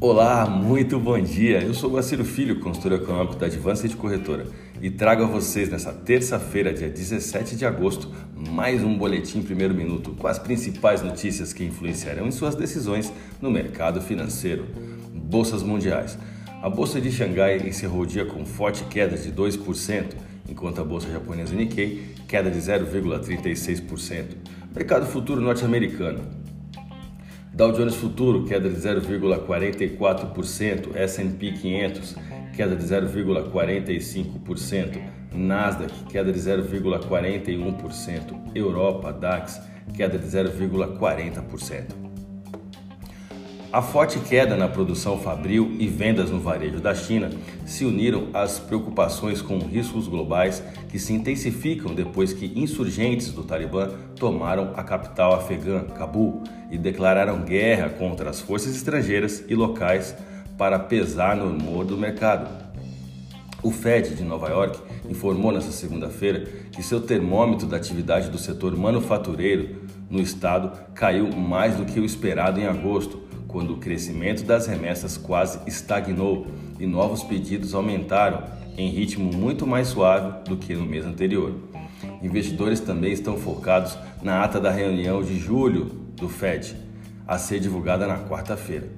Olá, muito bom dia. Eu sou Guaciro Filho, consultor econômico da Advanced Corretora, e trago a vocês nessa terça-feira, dia 17 de agosto, mais um boletim primeiro minuto com as principais notícias que influenciarão em suas decisões no mercado financeiro. Bolsas mundiais. A bolsa de Xangai encerrou o dia com forte queda de 2%, enquanto a bolsa japonesa Nikkei queda de 0,36%. Mercado futuro norte-americano. Dow Jones Futuro, queda de 0,44%, S&P 500, queda de 0,45%, Nasdaq, queda de 0,41%, Europa, DAX, queda de 0,40%. A forte queda na produção fabril e vendas no varejo da China se uniram às preocupações com riscos globais que se intensificam depois que insurgentes do Talibã tomaram a capital afegã, Cabul, e declararam guerra contra as forças estrangeiras e locais para pesar no humor do mercado. O Fed de Nova York informou nesta segunda-feira que seu termômetro da atividade do setor manufatureiro no estado caiu mais do que o esperado em agosto quando o crescimento das remessas quase estagnou e novos pedidos aumentaram em ritmo muito mais suave do que no mês anterior. Investidores também estão focados na ata da reunião de julho do Fed, a ser divulgada na quarta-feira.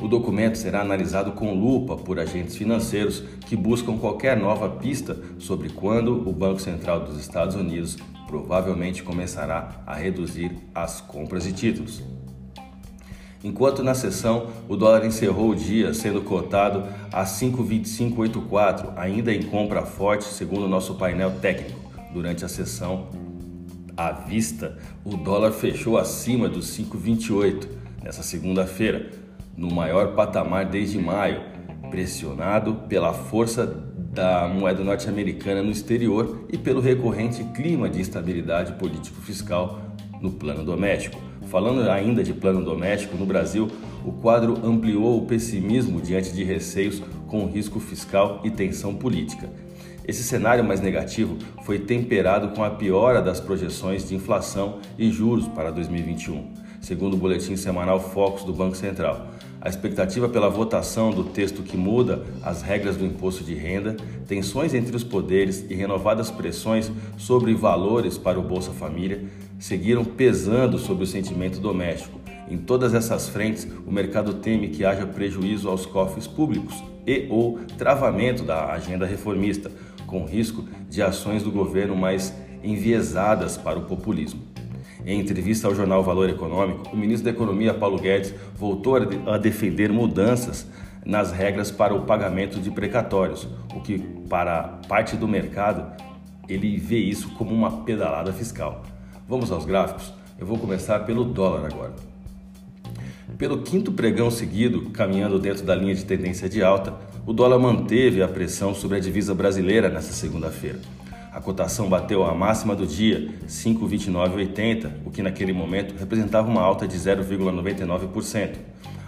O documento será analisado com lupa por agentes financeiros que buscam qualquer nova pista sobre quando o Banco Central dos Estados Unidos provavelmente começará a reduzir as compras de títulos. Enquanto na sessão o dólar encerrou o dia sendo cotado a 5,2584, ainda em compra forte, segundo o nosso painel técnico. Durante a sessão à vista, o dólar fechou acima dos 5,28 nessa segunda-feira, no maior patamar desde maio, pressionado pela força da moeda norte-americana no exterior e pelo recorrente clima de instabilidade político-fiscal no plano doméstico. Falando ainda de plano doméstico, no Brasil, o quadro ampliou o pessimismo diante de receios com risco fiscal e tensão política. Esse cenário mais negativo foi temperado com a piora das projeções de inflação e juros para 2021, segundo o boletim semanal Focus do Banco Central. A expectativa pela votação do texto que muda as regras do imposto de renda, tensões entre os poderes e renovadas pressões sobre valores para o Bolsa Família seguiram pesando sobre o sentimento doméstico. Em todas essas frentes, o mercado teme que haja prejuízo aos cofres públicos e ou travamento da agenda reformista, com risco de ações do governo mais enviesadas para o populismo. Em entrevista ao jornal Valor Econômico, o ministro da Economia, Paulo Guedes, voltou a defender mudanças nas regras para o pagamento de precatórios, o que, para parte do mercado, ele vê isso como uma pedalada fiscal. Vamos aos gráficos? Eu vou começar pelo dólar agora. Pelo quinto pregão seguido, caminhando dentro da linha de tendência de alta, o dólar manteve a pressão sobre a divisa brasileira nesta segunda-feira. A cotação bateu a máxima do dia, 5,2980, o que naquele momento representava uma alta de 0,99%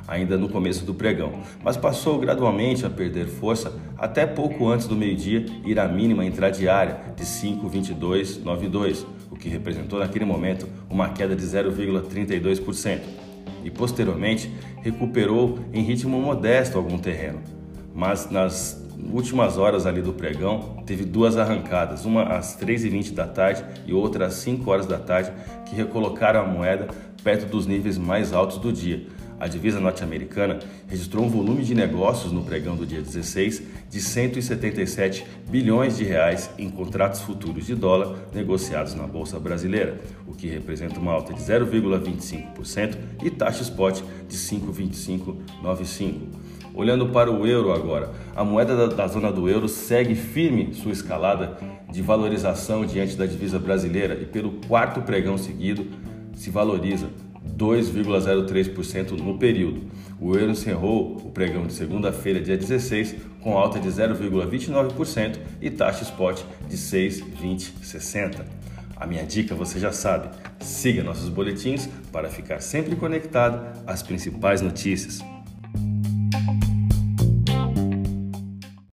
ainda no começo do pregão, mas passou gradualmente a perder força até pouco antes do meio-dia ir à mínima intradiária de 5,2292, o que representou naquele momento uma queda de 0,32%. E posteriormente recuperou em ritmo modesto algum terreno, mas nas últimas horas ali do pregão teve duas arrancadas, uma às 3h20 da tarde e outra às 5 horas da tarde, que recolocaram a moeda perto dos níveis mais altos do dia a divisa norte-americana registrou um volume de negócios no pregão do dia 16 de 177 bilhões de reais em contratos futuros de dólar negociados na bolsa brasileira, o que representa uma alta de 0,25% e taxa spot de 5,2595. Olhando para o euro agora, a moeda da, da, zona do euro segue firme sua escalada de valorização diante da divisa brasileira e pelo quarto pregão seguido se valoriza 2,03% no período. O euro encerrou o pregão de segunda-feira, dia 16, com alta de 0,29% e taxa spot de 6,2060. A minha dica você já sabe: siga nossos boletins para ficar sempre conectado às principais notícias.